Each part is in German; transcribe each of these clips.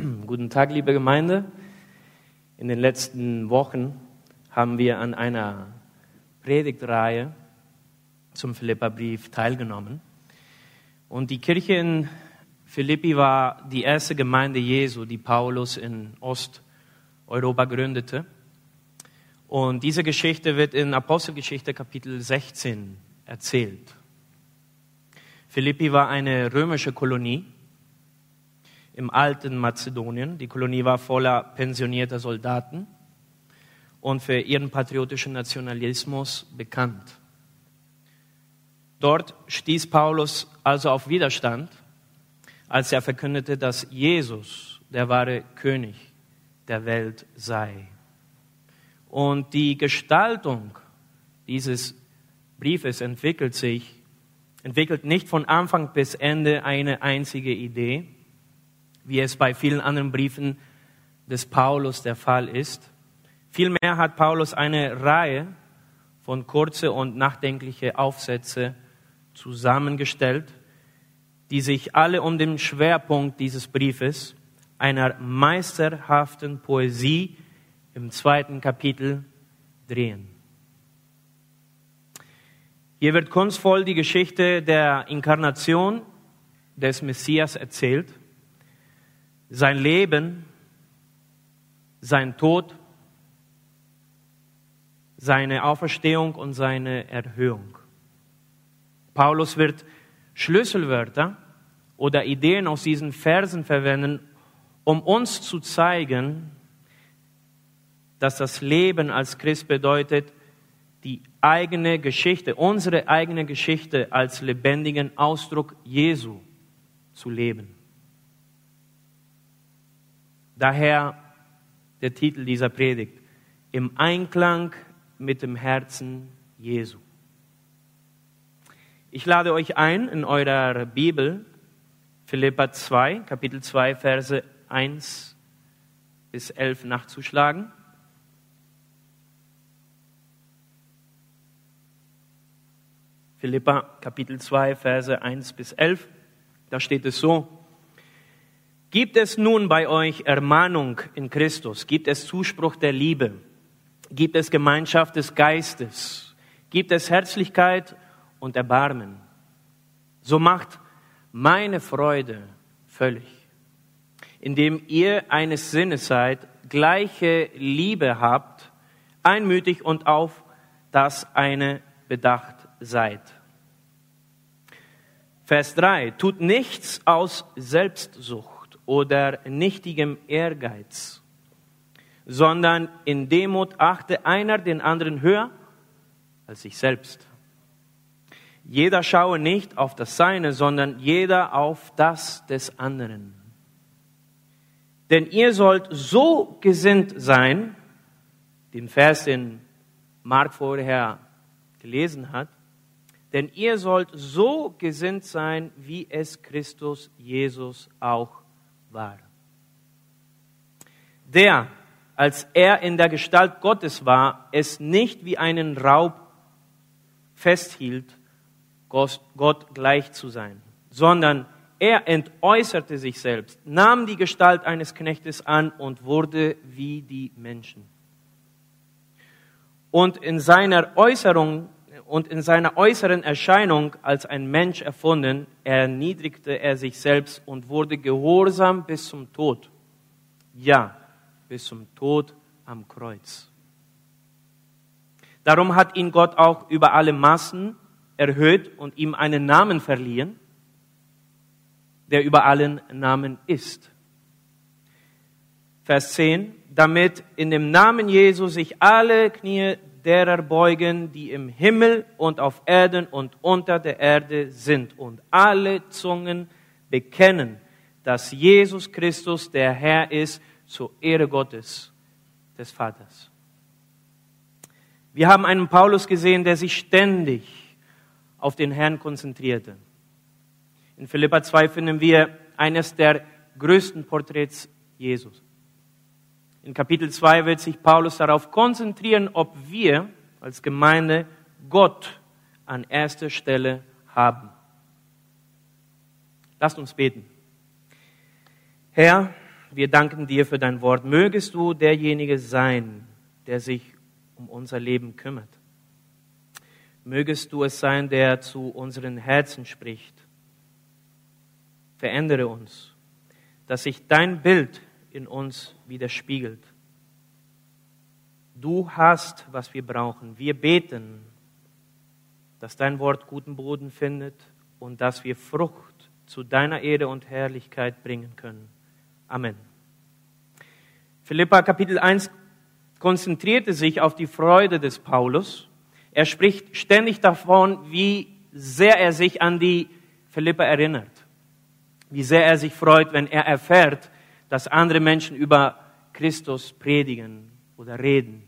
Guten Tag, liebe Gemeinde. In den letzten Wochen haben wir an einer Predigtreihe zum Philipperbrief teilgenommen. Und die Kirche in Philippi war die erste Gemeinde Jesu, die Paulus in Osteuropa gründete. Und diese Geschichte wird in Apostelgeschichte Kapitel 16 erzählt. Philippi war eine römische Kolonie im alten Mazedonien. Die Kolonie war voller pensionierter Soldaten und für ihren patriotischen Nationalismus bekannt. Dort stieß Paulus also auf Widerstand, als er verkündete, dass Jesus der wahre König der Welt sei. Und die Gestaltung dieses Briefes entwickelt sich, entwickelt nicht von Anfang bis Ende eine einzige Idee, wie es bei vielen anderen Briefen des Paulus der Fall ist. Vielmehr hat Paulus eine Reihe von kurze und nachdenkliche Aufsätze zusammengestellt, die sich alle um den Schwerpunkt dieses Briefes, einer meisterhaften Poesie im zweiten Kapitel drehen. Hier wird kunstvoll die Geschichte der Inkarnation des Messias erzählt sein Leben, sein Tod, seine Auferstehung und seine Erhöhung. Paulus wird Schlüsselwörter oder Ideen aus diesen Versen verwenden, um uns zu zeigen, dass das Leben als Christ bedeutet, die eigene Geschichte, unsere eigene Geschichte als lebendigen Ausdruck Jesu zu leben. Daher der Titel dieser Predigt, im Einklang mit dem Herzen Jesu. Ich lade euch ein, in eurer Bibel Philippa 2, Kapitel 2, Verse 1 bis 11 nachzuschlagen. Philippa Kapitel 2, Verse 1 bis 11. Da steht es so, Gibt es nun bei euch Ermahnung in Christus? Gibt es Zuspruch der Liebe? Gibt es Gemeinschaft des Geistes? Gibt es Herzlichkeit und Erbarmen? So macht meine Freude völlig, indem ihr eines Sinnes seid, gleiche Liebe habt, einmütig und auf das eine bedacht seid. Vers 3. Tut nichts aus Selbstsucht oder nichtigem Ehrgeiz, sondern in Demut achte einer den anderen höher als sich selbst. Jeder schaue nicht auf das Seine, sondern jeder auf das des anderen. Denn ihr sollt so gesinnt sein, den Vers, den Mark vorher gelesen hat, denn ihr sollt so gesinnt sein, wie es Christus Jesus auch war. Der, als er in der Gestalt Gottes war, es nicht wie einen Raub festhielt, Gott gleich zu sein, sondern er entäußerte sich selbst, nahm die Gestalt eines Knechtes an und wurde wie die Menschen. Und in seiner Äußerung und in seiner äußeren Erscheinung als ein Mensch erfunden, erniedrigte er sich selbst und wurde gehorsam bis zum Tod. Ja, bis zum Tod am Kreuz. Darum hat ihn Gott auch über alle Massen erhöht und ihm einen Namen verliehen, der über allen Namen ist. Vers 10, damit in dem Namen Jesu sich alle Knie derer beugen, die im Himmel und auf Erden und unter der Erde sind. Und alle Zungen bekennen, dass Jesus Christus der Herr ist, zur Ehre Gottes, des Vaters. Wir haben einen Paulus gesehen, der sich ständig auf den Herrn konzentrierte. In Philippa 2 finden wir eines der größten Porträts Jesus. In Kapitel 2 wird sich Paulus darauf konzentrieren, ob wir als Gemeinde Gott an erster Stelle haben. Lasst uns beten. Herr, wir danken dir für dein Wort. Mögest du derjenige sein, der sich um unser Leben kümmert. Mögest du es sein, der zu unseren Herzen spricht. Verändere uns, dass sich dein Bild in uns widerspiegelt. Du hast, was wir brauchen. Wir beten, dass dein Wort guten Boden findet und dass wir Frucht zu deiner Ehre und Herrlichkeit bringen können. Amen. Philippa Kapitel 1 konzentrierte sich auf die Freude des Paulus. Er spricht ständig davon, wie sehr er sich an die Philippa erinnert. Wie sehr er sich freut, wenn er erfährt, dass andere Menschen über Christus predigen oder reden.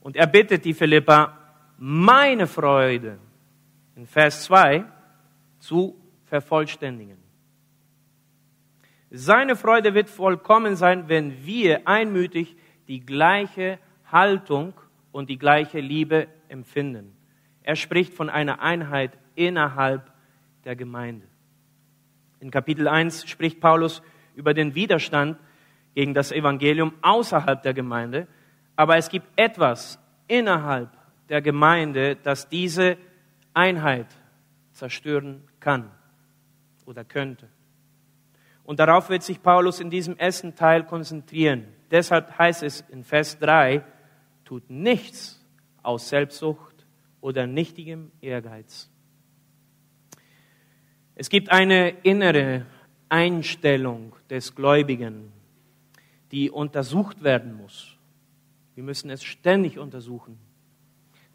Und er bittet die Philippa, meine Freude in Vers 2 zu vervollständigen. Seine Freude wird vollkommen sein, wenn wir einmütig die gleiche Haltung und die gleiche Liebe empfinden. Er spricht von einer Einheit innerhalb der Gemeinde. In Kapitel 1 spricht Paulus über den Widerstand gegen das Evangelium außerhalb der Gemeinde, aber es gibt etwas innerhalb der Gemeinde, das diese Einheit zerstören kann oder könnte. Und darauf wird sich Paulus in diesem ersten Teil konzentrieren. Deshalb heißt es in Vers 3, tut nichts aus Selbstsucht oder nichtigem Ehrgeiz. Es gibt eine innere Einstellung des Gläubigen, die untersucht werden muss. Wir müssen es ständig untersuchen.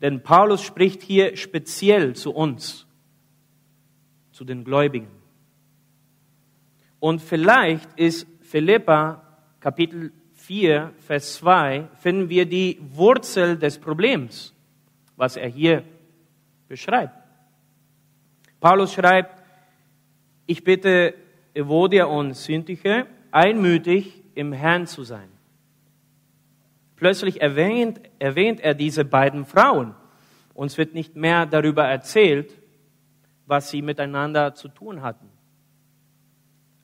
Denn Paulus spricht hier speziell zu uns, zu den Gläubigen. Und vielleicht ist Philippa Kapitel 4, Vers 2 finden wir die Wurzel des Problems, was er hier beschreibt. Paulus schreibt, ich bitte Evodia und Syntyche, einmütig im Herrn zu sein. Plötzlich erwähnt, erwähnt er diese beiden Frauen. Uns wird nicht mehr darüber erzählt, was sie miteinander zu tun hatten.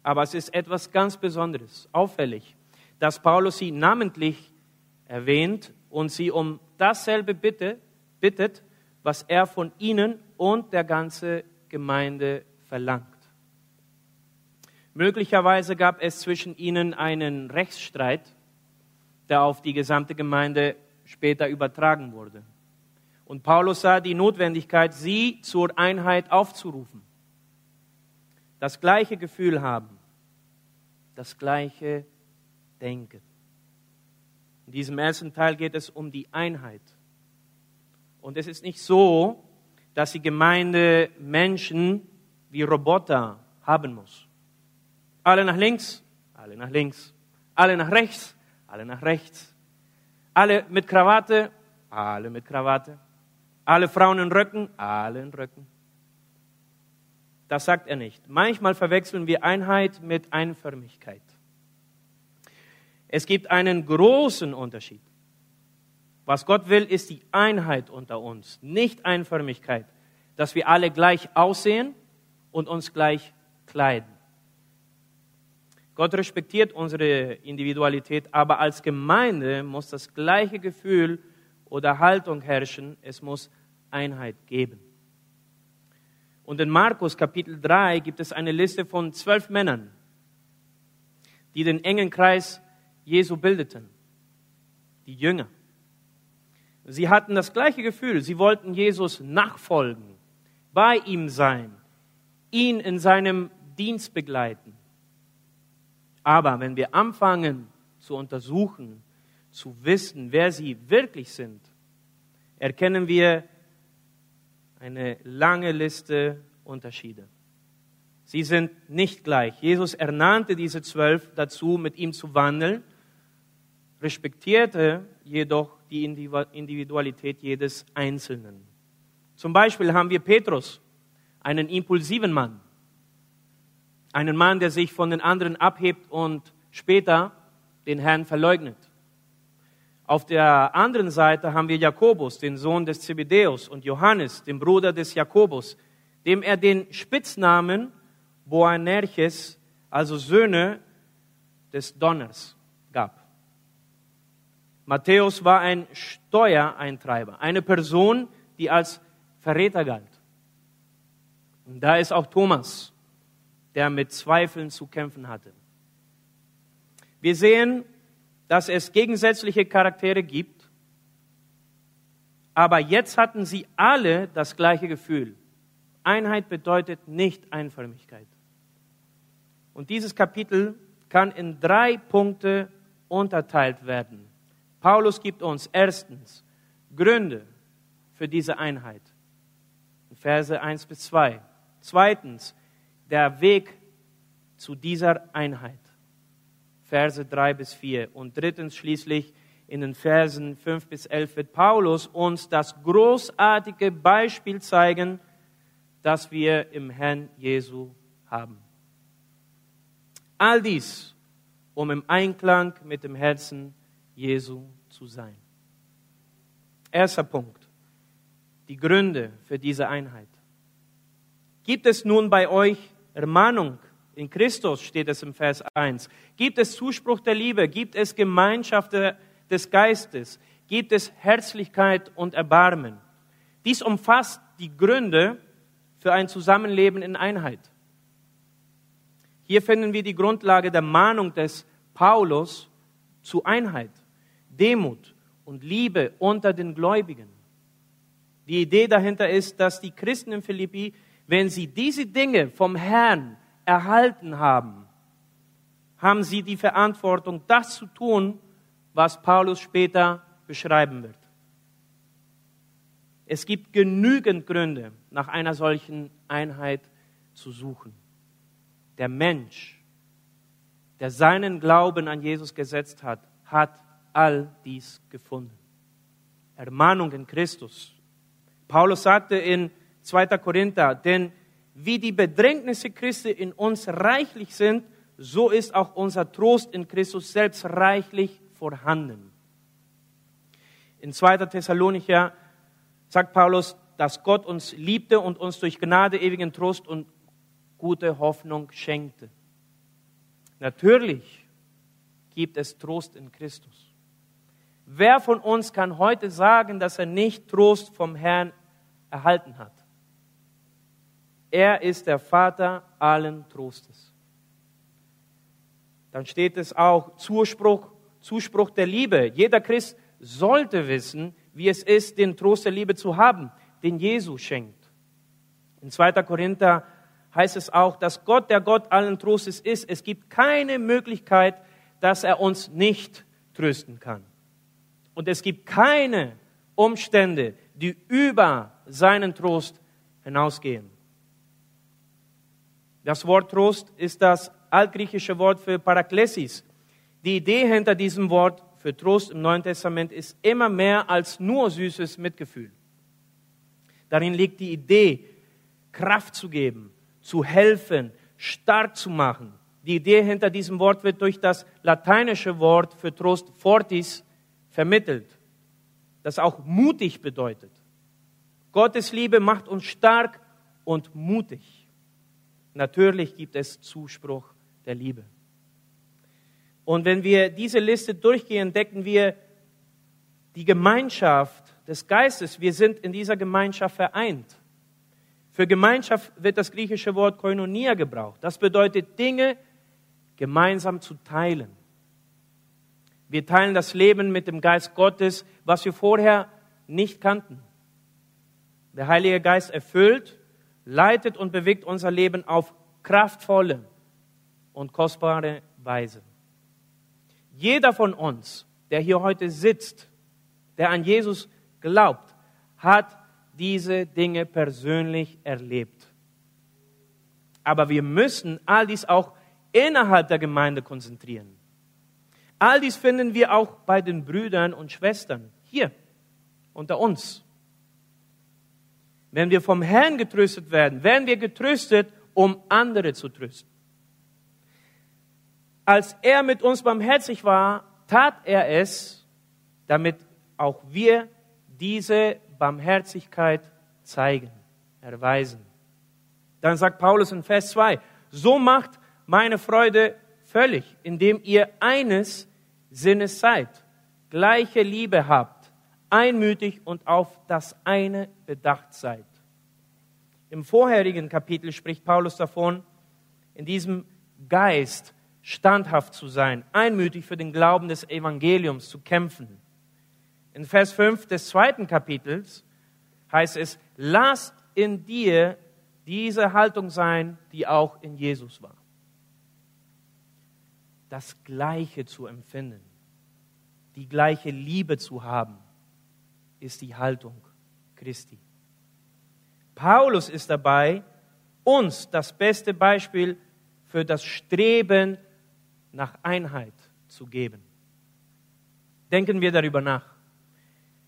Aber es ist etwas ganz Besonderes, auffällig dass Paulus sie namentlich erwähnt und sie um dasselbe bitte, bittet, was er von ihnen und der ganzen Gemeinde verlangt. Möglicherweise gab es zwischen ihnen einen Rechtsstreit, der auf die gesamte Gemeinde später übertragen wurde. Und Paulus sah die Notwendigkeit, sie zur Einheit aufzurufen. Das gleiche Gefühl haben, das gleiche denken. In diesem ersten Teil geht es um die Einheit. Und es ist nicht so, dass die Gemeinde Menschen wie Roboter haben muss. Alle nach links, alle nach links. Alle nach rechts, alle nach rechts. Alle mit Krawatte, alle mit Krawatte. Alle Frauen in Röcken, alle in Röcken. Das sagt er nicht. Manchmal verwechseln wir Einheit mit Einförmigkeit. Es gibt einen großen Unterschied. Was Gott will, ist die Einheit unter uns, nicht Einförmigkeit, dass wir alle gleich aussehen und uns gleich kleiden. Gott respektiert unsere Individualität, aber als Gemeinde muss das gleiche Gefühl oder Haltung herrschen. Es muss Einheit geben. Und in Markus Kapitel 3 gibt es eine Liste von zwölf Männern, die den engen Kreis Jesu bildeten, die Jünger. Sie hatten das gleiche Gefühl, sie wollten Jesus nachfolgen, bei ihm sein, ihn in seinem Dienst begleiten. Aber wenn wir anfangen zu untersuchen, zu wissen, wer sie wirklich sind, erkennen wir eine lange Liste Unterschiede. Sie sind nicht gleich. Jesus ernannte diese zwölf dazu, mit ihm zu wandeln respektierte jedoch die Individualität jedes Einzelnen. Zum Beispiel haben wir Petrus, einen impulsiven Mann, einen Mann, der sich von den anderen abhebt und später den Herrn verleugnet. Auf der anderen Seite haben wir Jakobus, den Sohn des Zebedeus, und Johannes, den Bruder des Jakobus, dem er den Spitznamen Boanerges, also Söhne des Donners gab. Matthäus war ein Steuereintreiber, eine Person, die als Verräter galt. Und da ist auch Thomas, der mit Zweifeln zu kämpfen hatte. Wir sehen, dass es gegensätzliche Charaktere gibt, aber jetzt hatten sie alle das gleiche Gefühl. Einheit bedeutet nicht Einförmigkeit. Und dieses Kapitel kann in drei Punkte unterteilt werden. Paulus gibt uns erstens Gründe für diese Einheit. Verse 1 bis 2. Zweitens, der Weg zu dieser Einheit. Verse 3 bis 4. Und drittens schließlich in den Versen 5 bis 11 wird Paulus uns das großartige Beispiel zeigen, das wir im Herrn Jesu haben. All dies, um im Einklang mit dem Herzen Jesu zu sein. Erster Punkt. Die Gründe für diese Einheit. Gibt es nun bei euch Ermahnung in Christus, steht es im Vers 1. Gibt es Zuspruch der Liebe? Gibt es Gemeinschaft des Geistes? Gibt es Herzlichkeit und Erbarmen? Dies umfasst die Gründe für ein Zusammenleben in Einheit. Hier finden wir die Grundlage der Mahnung des Paulus zu Einheit, Demut und Liebe unter den Gläubigen. Die Idee dahinter ist, dass die Christen in Philippi, wenn sie diese Dinge vom Herrn erhalten haben, haben sie die Verantwortung, das zu tun, was Paulus später beschreiben wird. Es gibt genügend Gründe, nach einer solchen Einheit zu suchen. Der Mensch, der seinen Glauben an Jesus gesetzt hat, hat all dies gefunden. Ermahnung in Christus. Paulus sagte in 2. Korinther, denn wie die Bedrängnisse Christi in uns reichlich sind, so ist auch unser Trost in Christus selbst reichlich vorhanden. In 2. Thessalonicher sagt Paulus, dass Gott uns liebte und uns durch Gnade ewigen Trost und gute Hoffnung schenkte. Natürlich gibt es Trost in Christus. Wer von uns kann heute sagen, dass er nicht Trost vom Herrn erhalten hat? Er ist der Vater allen Trostes. Dann steht es auch Zuspruch, Zuspruch der Liebe. Jeder Christ sollte wissen, wie es ist, den Trost der Liebe zu haben, den Jesus schenkt. In 2. Korinther heißt es auch, dass Gott der Gott allen Trostes ist. Es gibt keine Möglichkeit, dass er uns nicht trösten kann. Und es gibt keine Umstände, die über seinen Trost hinausgehen. Das Wort Trost ist das altgriechische Wort für Paraklesis. Die Idee hinter diesem Wort für Trost im Neuen Testament ist immer mehr als nur süßes Mitgefühl. Darin liegt die Idee, Kraft zu geben, zu helfen, stark zu machen. Die Idee hinter diesem Wort wird durch das lateinische Wort für Trost fortis vermittelt, das auch mutig bedeutet. Gottes Liebe macht uns stark und mutig. Natürlich gibt es Zuspruch der Liebe. Und wenn wir diese Liste durchgehen, entdecken wir die Gemeinschaft des Geistes. Wir sind in dieser Gemeinschaft vereint. Für Gemeinschaft wird das griechische Wort Koinonia gebraucht. Das bedeutet, Dinge gemeinsam zu teilen. Wir teilen das Leben mit dem Geist Gottes, was wir vorher nicht kannten. Der Heilige Geist erfüllt, leitet und bewegt unser Leben auf kraftvolle und kostbare Weise. Jeder von uns, der hier heute sitzt, der an Jesus glaubt, hat diese Dinge persönlich erlebt. Aber wir müssen all dies auch innerhalb der Gemeinde konzentrieren. All dies finden wir auch bei den Brüdern und Schwestern hier unter uns. Wenn wir vom Herrn getröstet werden, werden wir getröstet, um andere zu trösten als er mit uns barmherzig war, tat er es, damit auch wir diese Barmherzigkeit zeigen, erweisen. Dann sagt Paulus in Vers 2, so macht meine Freude völlig, indem ihr eines Sinnes seid, gleiche Liebe habt, einmütig und auf das eine bedacht seid. Im vorherigen Kapitel spricht Paulus davon, in diesem Geist standhaft zu sein, einmütig für den Glauben des Evangeliums zu kämpfen. In Vers 5 des zweiten Kapitels heißt es, lasst in dir diese Haltung sein, die auch in Jesus war. Das Gleiche zu empfinden, die gleiche Liebe zu haben, ist die Haltung Christi. Paulus ist dabei, uns das beste Beispiel für das Streben nach Einheit zu geben. Denken wir darüber nach.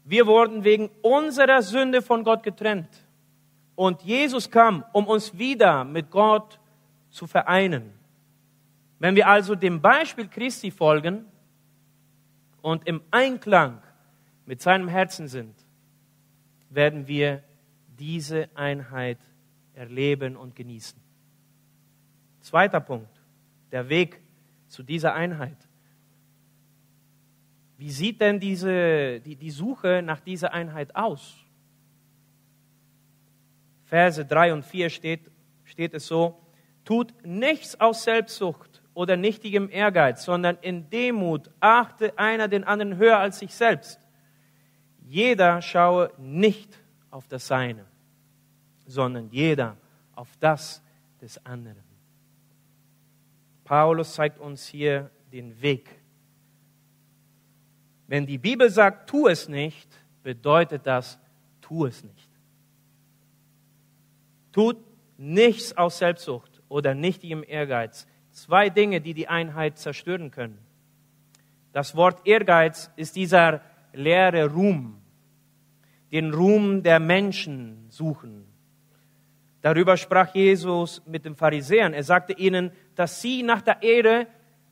Wir wurden wegen unserer Sünde von Gott getrennt. Und Jesus kam, um uns wieder mit Gott zu vereinen. Wenn wir also dem Beispiel Christi folgen und im Einklang mit seinem Herzen sind, werden wir diese Einheit erleben und genießen. Zweiter Punkt, der Weg zu dieser Einheit. Wie sieht denn diese, die, die Suche nach dieser Einheit aus? Verse 3 und 4 steht, steht es so, tut nichts aus Selbstsucht oder nichtigem Ehrgeiz, sondern in Demut achte einer den anderen höher als sich selbst. Jeder schaue nicht auf das Seine, sondern jeder auf das des anderen. Paulus zeigt uns hier den Weg. Wenn die Bibel sagt, tu es nicht, bedeutet das, tu es nicht. Tut nichts aus Selbstsucht oder nichtigem Ehrgeiz. Zwei Dinge, die die Einheit zerstören können. Das Wort Ehrgeiz ist dieser leere Ruhm, den Ruhm der Menschen suchen. Darüber sprach Jesus mit den Pharisäern. Er sagte ihnen, dass sie nach der Ehre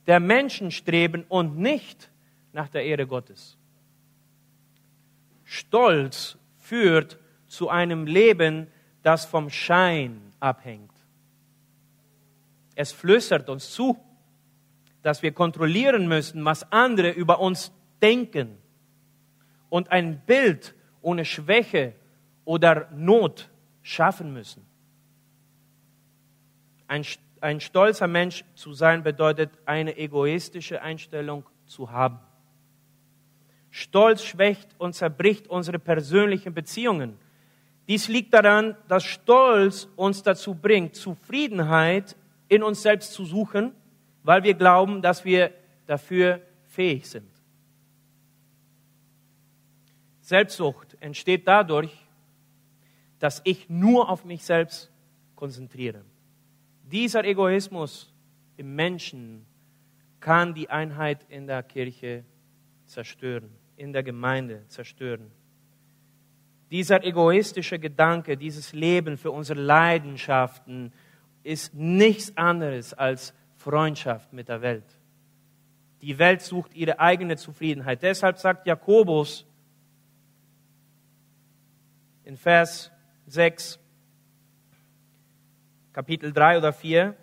der Menschen streben und nicht nach der Ehre Gottes. Stolz führt zu einem Leben, das vom Schein abhängt. Es flüstert uns zu, dass wir kontrollieren müssen, was andere über uns denken und ein Bild ohne Schwäche oder Not schaffen müssen. Ein, ein stolzer Mensch zu sein bedeutet, eine egoistische Einstellung zu haben. Stolz schwächt und zerbricht unsere persönlichen Beziehungen dies liegt daran, dass Stolz uns dazu bringt, Zufriedenheit in uns selbst zu suchen, weil wir glauben, dass wir dafür fähig sind. Selbstsucht entsteht dadurch, dass ich nur auf mich selbst konzentriere. Dieser Egoismus im Menschen kann die Einheit in der Kirche zerstören, in der Gemeinde zerstören. Dieser egoistische Gedanke, dieses Leben für unsere Leidenschaften ist nichts anderes als Freundschaft mit der Welt. Die Welt sucht ihre eigene Zufriedenheit. Deshalb sagt Jakobus in Vers 6, Kapitel 3 oder 4,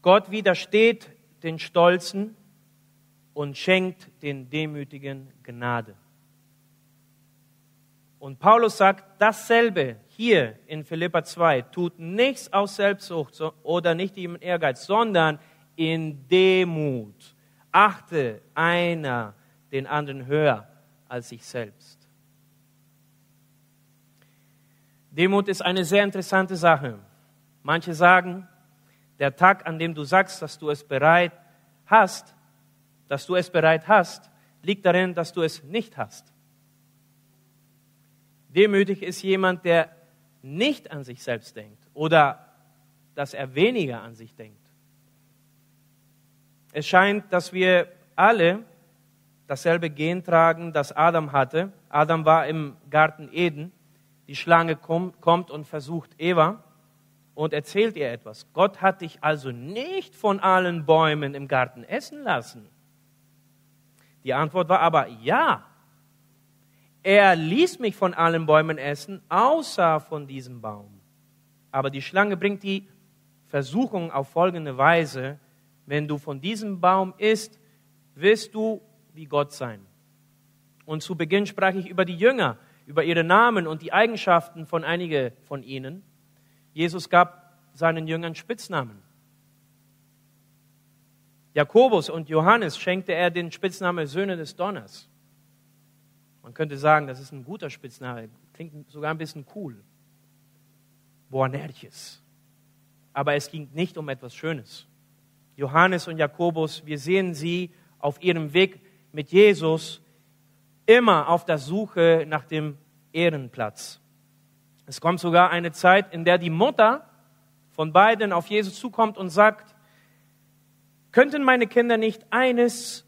Gott widersteht den Stolzen und schenkt den Demütigen Gnade. Und Paulus sagt dasselbe hier in Philippa 2. Tut nichts aus Selbstsucht oder nicht im Ehrgeiz, sondern in Demut. Achte einer den anderen höher als sich selbst. Demut ist eine sehr interessante Sache. Manche sagen, der Tag, an dem du sagst, dass du es bereit hast, dass du es bereit hast, liegt darin, dass du es nicht hast. Demütig ist jemand, der nicht an sich selbst denkt oder dass er weniger an sich denkt. Es scheint, dass wir alle dasselbe Gen tragen, das Adam hatte. Adam war im Garten Eden. Die Schlange kommt und versucht Eva und erzählt ihr etwas. Gott hat dich also nicht von allen Bäumen im Garten essen lassen. Die Antwort war aber ja. Er ließ mich von allen Bäumen essen, außer von diesem Baum. Aber die Schlange bringt die Versuchung auf folgende Weise. wenn du von diesem Baum isst, wirst du wie Gott sein. Und zu Beginn sprach ich über die Jünger, über ihre Namen und die Eigenschaften von einigen von ihnen. Jesus gab seinen Jüngern Spitznamen. Jakobus und Johannes schenkte er den Spitznamen Söhne des Donners. Man könnte sagen, das ist ein guter Spitzname, klingt sogar ein bisschen cool. Boanerges. Aber es ging nicht um etwas Schönes. Johannes und Jakobus, wir sehen sie auf ihrem Weg mit Jesus immer auf der Suche nach dem Ehrenplatz. Es kommt sogar eine Zeit, in der die Mutter von beiden auf Jesus zukommt und sagt, könnten meine Kinder nicht eines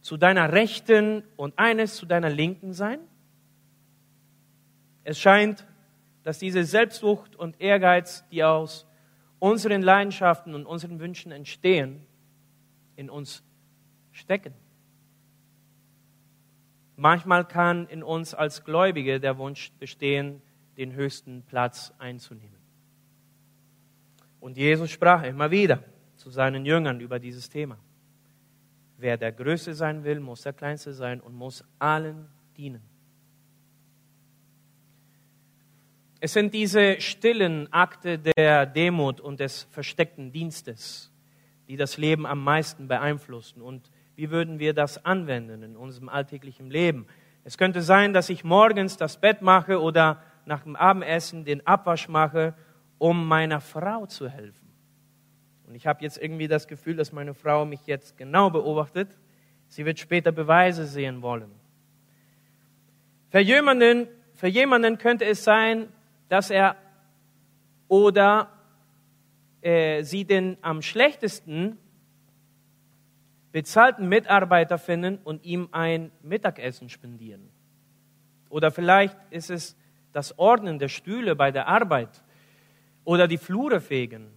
zu deiner Rechten und eines zu deiner Linken sein? Es scheint, dass diese Selbstsucht und Ehrgeiz, die aus unseren Leidenschaften und unseren Wünschen entstehen, in uns stecken. Manchmal kann in uns als Gläubige der Wunsch bestehen, den höchsten Platz einzunehmen. Und Jesus sprach immer wieder zu seinen Jüngern über dieses Thema. Wer der Größte sein will, muss der Kleinste sein und muss allen dienen. Es sind diese stillen Akte der Demut und des versteckten Dienstes, die das Leben am meisten beeinflussen. Und wie würden wir das anwenden in unserem alltäglichen Leben? Es könnte sein, dass ich morgens das Bett mache oder nach dem Abendessen den Abwasch mache, um meiner Frau zu helfen. Und ich habe jetzt irgendwie das Gefühl, dass meine Frau mich jetzt genau beobachtet. Sie wird später Beweise sehen wollen. Für jemanden, für jemanden könnte es sein, dass er oder äh, sie den am schlechtesten bezahlten Mitarbeiter finden und ihm ein Mittagessen spendieren. Oder vielleicht ist es das Ordnen der Stühle bei der Arbeit oder die Flure fegen.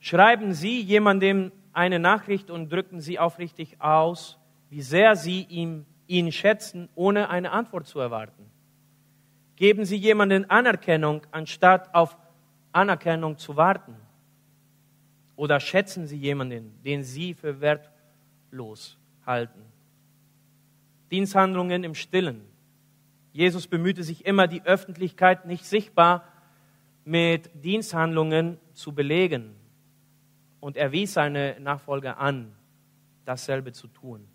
Schreiben Sie jemandem eine Nachricht und drücken Sie aufrichtig aus, wie sehr Sie ihm, ihn schätzen, ohne eine Antwort zu erwarten. Geben Sie jemanden Anerkennung, anstatt auf Anerkennung zu warten. Oder schätzen Sie jemanden, den Sie für wertlos halten. Diensthandlungen im Stillen. Jesus bemühte sich immer, die Öffentlichkeit nicht sichtbar mit Diensthandlungen zu belegen. Und er wies seine Nachfolger an, dasselbe zu tun.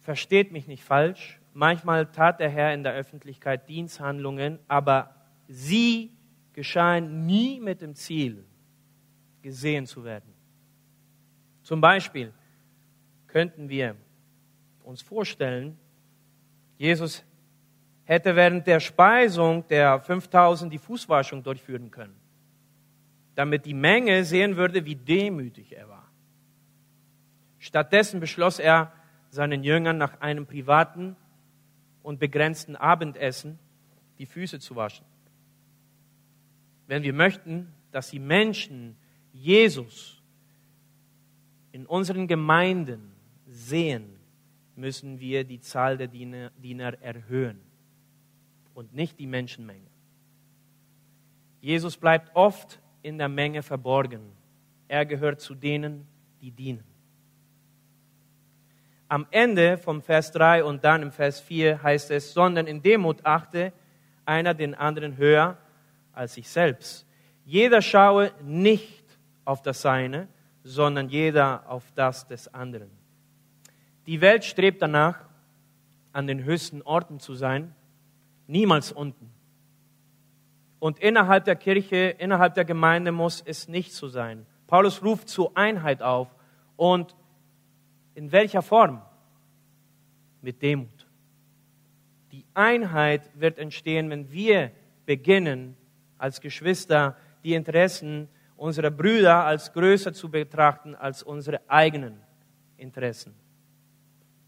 Versteht mich nicht falsch, Manchmal tat der Herr in der Öffentlichkeit Diensthandlungen, aber sie geschahen nie mit dem Ziel, gesehen zu werden. Zum Beispiel könnten wir uns vorstellen, Jesus hätte während der Speisung der 5000 die Fußwaschung durchführen können, damit die Menge sehen würde, wie demütig er war. Stattdessen beschloss er, seinen Jüngern nach einem privaten und begrenzten Abendessen die Füße zu waschen. Wenn wir möchten, dass die Menschen Jesus in unseren Gemeinden sehen, müssen wir die Zahl der Diener, Diener erhöhen und nicht die Menschenmenge. Jesus bleibt oft in der Menge verborgen. Er gehört zu denen, die dienen. Am Ende vom Vers 3 und dann im Vers 4 heißt es, sondern in Demut achte einer den anderen höher als sich selbst. Jeder schaue nicht auf das Seine, sondern jeder auf das des anderen. Die Welt strebt danach, an den höchsten Orten zu sein, niemals unten. Und innerhalb der Kirche, innerhalb der Gemeinde muss es nicht so sein. Paulus ruft zur Einheit auf und in welcher Form? Mit Demut. Die Einheit wird entstehen, wenn wir beginnen, als Geschwister die Interessen unserer Brüder als größer zu betrachten als unsere eigenen Interessen.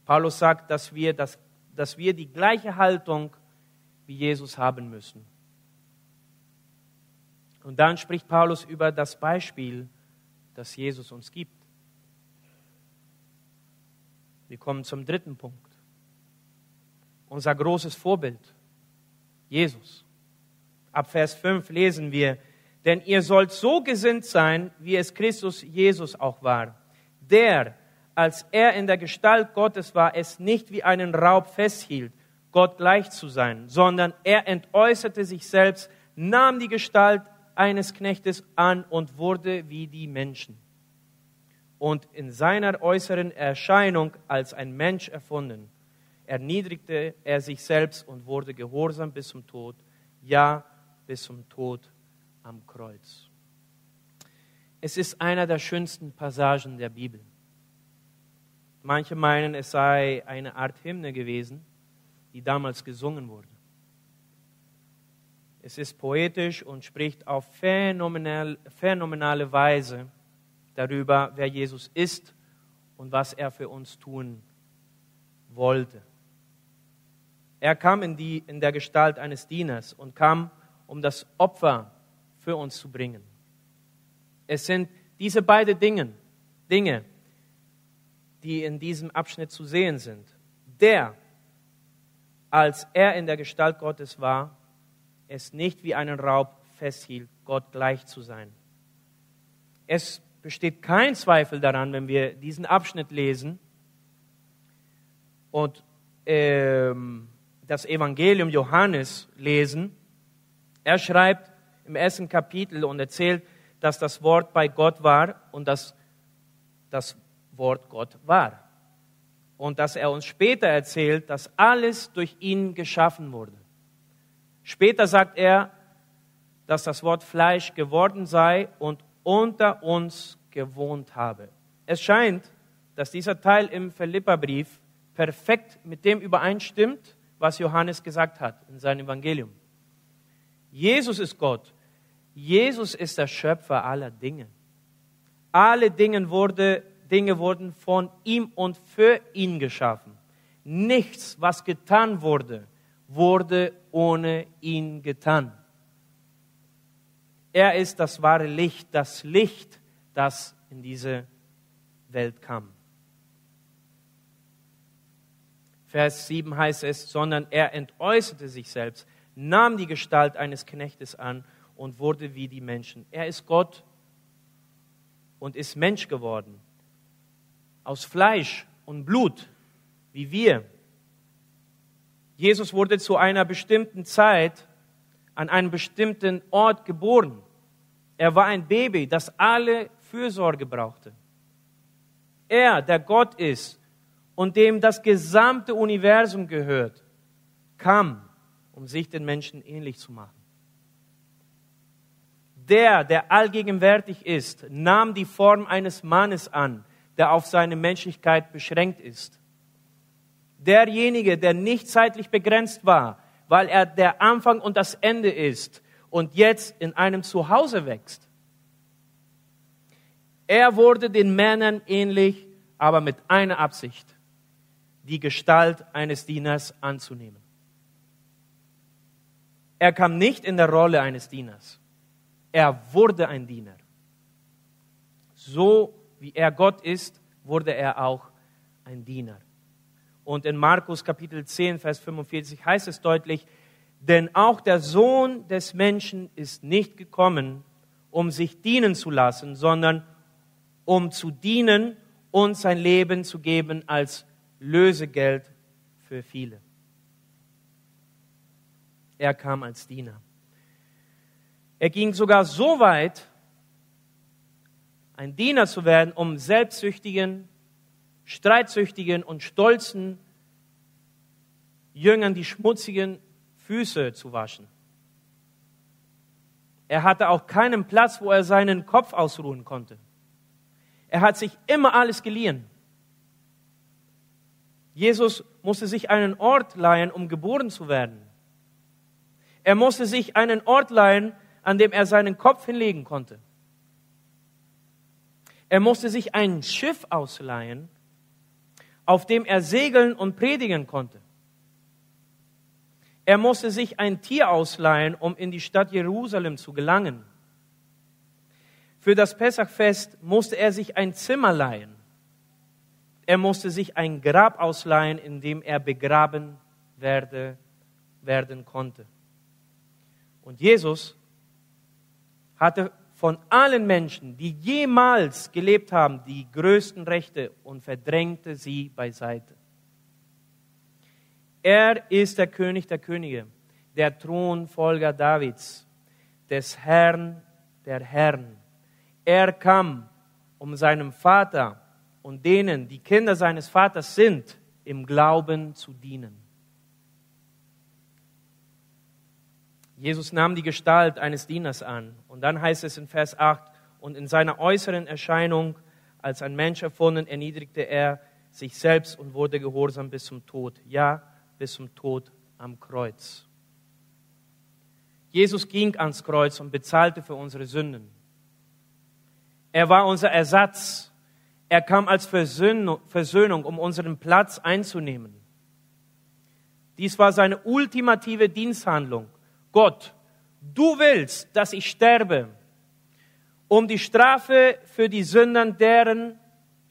Paulus sagt, dass wir, das, dass wir die gleiche Haltung wie Jesus haben müssen. Und dann spricht Paulus über das Beispiel, das Jesus uns gibt. Wir kommen zum dritten Punkt. Unser großes Vorbild, Jesus. Ab Vers 5 lesen wir, Denn ihr sollt so gesinnt sein, wie es Christus Jesus auch war, der, als er in der Gestalt Gottes war, es nicht wie einen Raub festhielt, Gott gleich zu sein, sondern er entäußerte sich selbst, nahm die Gestalt eines Knechtes an und wurde wie die Menschen. Und in seiner äußeren Erscheinung als ein Mensch erfunden, erniedrigte er sich selbst und wurde gehorsam bis zum Tod, ja, bis zum Tod am Kreuz. Es ist einer der schönsten Passagen der Bibel. Manche meinen, es sei eine Art Hymne gewesen, die damals gesungen wurde. Es ist poetisch und spricht auf phänomenal, phänomenale Weise darüber, wer Jesus ist und was er für uns tun wollte. Er kam in, die, in der Gestalt eines Dieners und kam, um das Opfer für uns zu bringen. Es sind diese beiden Dinge, Dinge, die in diesem Abschnitt zu sehen sind. Der, als er in der Gestalt Gottes war, es nicht wie einen Raub festhielt, Gott gleich zu sein. Es besteht kein Zweifel daran, wenn wir diesen Abschnitt lesen und ähm, das Evangelium Johannes lesen. Er schreibt im ersten Kapitel und erzählt, dass das Wort bei Gott war und dass das Wort Gott war. Und dass er uns später erzählt, dass alles durch ihn geschaffen wurde. Später sagt er, dass das Wort Fleisch geworden sei und unter uns gewohnt habe. Es scheint, dass dieser Teil im Philipperbrief perfekt mit dem übereinstimmt, was Johannes gesagt hat in seinem Evangelium. Jesus ist Gott. Jesus ist der Schöpfer aller Dinge. Alle Dinge, wurde, Dinge wurden von ihm und für ihn geschaffen. Nichts, was getan wurde, wurde ohne ihn getan. Er ist das wahre Licht, das Licht, das in diese Welt kam. Vers 7 heißt es, sondern er entäußerte sich selbst, nahm die Gestalt eines Knechtes an und wurde wie die Menschen. Er ist Gott und ist Mensch geworden. Aus Fleisch und Blut, wie wir. Jesus wurde zu einer bestimmten Zeit an einem bestimmten Ort geboren. Er war ein Baby, das alle Fürsorge brauchte. Er, der Gott ist, und dem das gesamte Universum gehört, kam, um sich den Menschen ähnlich zu machen. Der, der allgegenwärtig ist, nahm die Form eines Mannes an, der auf seine Menschlichkeit beschränkt ist. Derjenige, der nicht zeitlich begrenzt war, weil er der Anfang und das Ende ist und jetzt in einem Zuhause wächst. Er wurde den Männern ähnlich, aber mit einer Absicht die Gestalt eines Dieners anzunehmen. Er kam nicht in der Rolle eines Dieners. Er wurde ein Diener. So wie er Gott ist, wurde er auch ein Diener. Und in Markus Kapitel 10, Vers 45 heißt es deutlich, denn auch der Sohn des Menschen ist nicht gekommen, um sich dienen zu lassen, sondern um zu dienen und sein Leben zu geben als Lösegeld für viele. Er kam als Diener. Er ging sogar so weit, ein Diener zu werden, um selbstsüchtigen, streitsüchtigen und stolzen Jüngern die schmutzigen Füße zu waschen. Er hatte auch keinen Platz, wo er seinen Kopf ausruhen konnte. Er hat sich immer alles geliehen. Jesus musste sich einen Ort leihen, um geboren zu werden. Er musste sich einen Ort leihen, an dem er seinen Kopf hinlegen konnte. Er musste sich ein Schiff ausleihen, auf dem er segeln und predigen konnte. Er musste sich ein Tier ausleihen, um in die Stadt Jerusalem zu gelangen. Für das Pessachfest musste er sich ein Zimmer leihen. Er musste sich ein Grab ausleihen, in dem er begraben werde, werden konnte. Und Jesus hatte von allen Menschen, die jemals gelebt haben, die größten Rechte und verdrängte sie beiseite. Er ist der König der Könige, der Thronfolger Davids, des Herrn der Herren. Er kam, um seinem Vater und denen, die Kinder seines Vaters sind, im Glauben zu dienen. Jesus nahm die Gestalt eines Dieners an. Und dann heißt es in Vers 8, und in seiner äußeren Erscheinung als ein Mensch erfunden, erniedrigte er sich selbst und wurde gehorsam bis zum Tod. Ja, bis zum Tod am Kreuz. Jesus ging ans Kreuz und bezahlte für unsere Sünden. Er war unser Ersatz. Er kam als Versöhnung, um unseren Platz einzunehmen. Dies war seine ultimative Diensthandlung. Gott, du willst, dass ich sterbe, um die Strafe für die Sünden deren,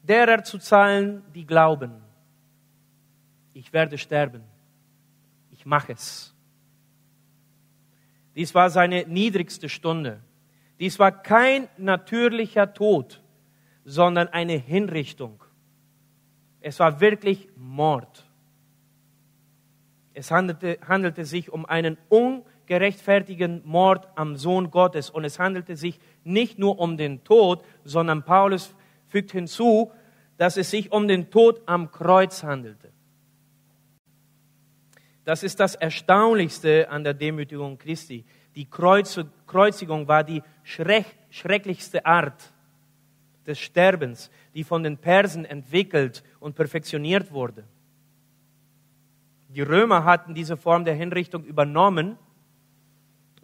derer zu zahlen, die glauben. Ich werde sterben. Ich mache es. Dies war seine niedrigste Stunde. Dies war kein natürlicher Tod, sondern eine Hinrichtung. Es war wirklich Mord. Es handelte, handelte sich um einen ungerechtfertigen Mord am Sohn Gottes und es handelte sich nicht nur um den Tod, sondern Paulus fügt hinzu, dass es sich um den Tod am Kreuz handelte. Das ist das Erstaunlichste an der Demütigung Christi. Die Kreuzigung war die schrecklichste Art des Sterbens, die von den Persen entwickelt und perfektioniert wurde. Die Römer hatten diese Form der Hinrichtung übernommen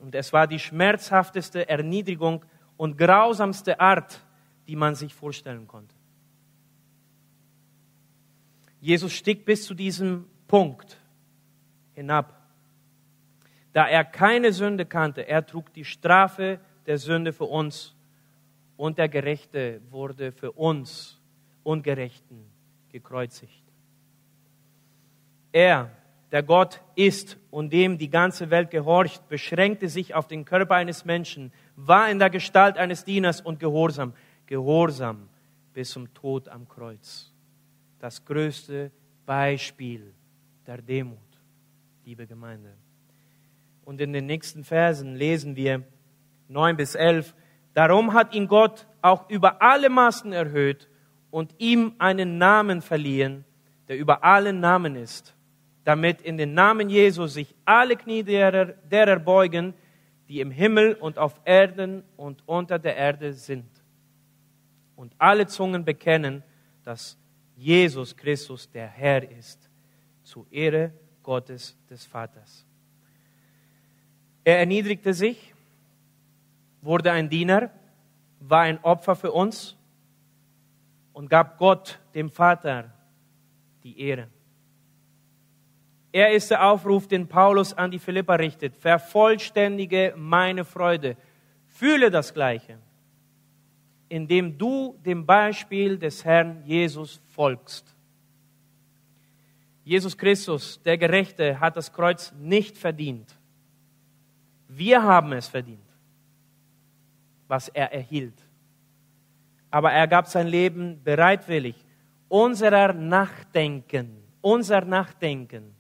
und es war die schmerzhafteste Erniedrigung und grausamste Art, die man sich vorstellen konnte. Jesus stieg bis zu diesem Punkt hinab. Da er keine Sünde kannte, er trug die Strafe der Sünde für uns und der Gerechte wurde für uns Ungerechten gekreuzigt. Er, der Gott ist und dem die ganze Welt gehorcht, beschränkte sich auf den Körper eines Menschen, war in der Gestalt eines Dieners und gehorsam, gehorsam bis zum Tod am Kreuz. Das größte Beispiel der Demut liebe Gemeinde. Und in den nächsten Versen lesen wir 9 bis 11, darum hat ihn Gott auch über alle Maßen erhöht und ihm einen Namen verliehen, der über allen Namen ist, damit in den Namen Jesu sich alle Knie derer, derer beugen, die im Himmel und auf Erden und unter der Erde sind. Und alle Zungen bekennen, dass Jesus Christus der Herr ist, zu Ehre Gottes des Vaters. Er erniedrigte sich, wurde ein Diener, war ein Opfer für uns und gab Gott, dem Vater, die Ehre. Er ist der Aufruf, den Paulus an die Philippa richtet. Vervollständige meine Freude. Fühle das Gleiche, indem du dem Beispiel des Herrn Jesus folgst. Jesus Christus, der Gerechte, hat das Kreuz nicht verdient. Wir haben es verdient, was er erhielt. Aber er gab sein Leben bereitwillig. Unserer Nachdenken, unser Nachdenken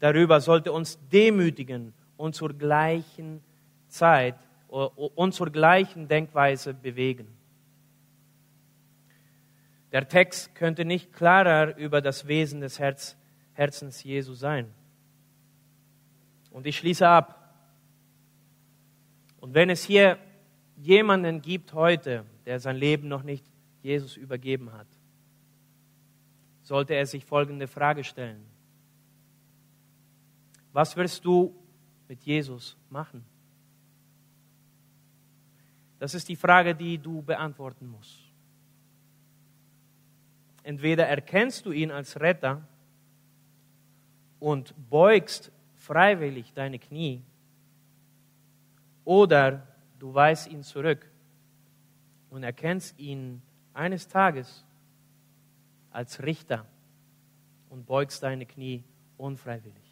darüber sollte uns demütigen und zur gleichen Zeit und zur gleichen Denkweise bewegen. Der Text könnte nicht klarer über das Wesen des Herzens Herzens Jesu sein. Und ich schließe ab. Und wenn es hier jemanden gibt heute, der sein Leben noch nicht Jesus übergeben hat, sollte er sich folgende Frage stellen. Was wirst du mit Jesus machen? Das ist die Frage, die du beantworten musst. Entweder erkennst du ihn als Retter und beugst freiwillig deine Knie oder du weist ihn zurück und erkennst ihn eines Tages als Richter und beugst deine Knie unfreiwillig.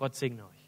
Gott segne euch.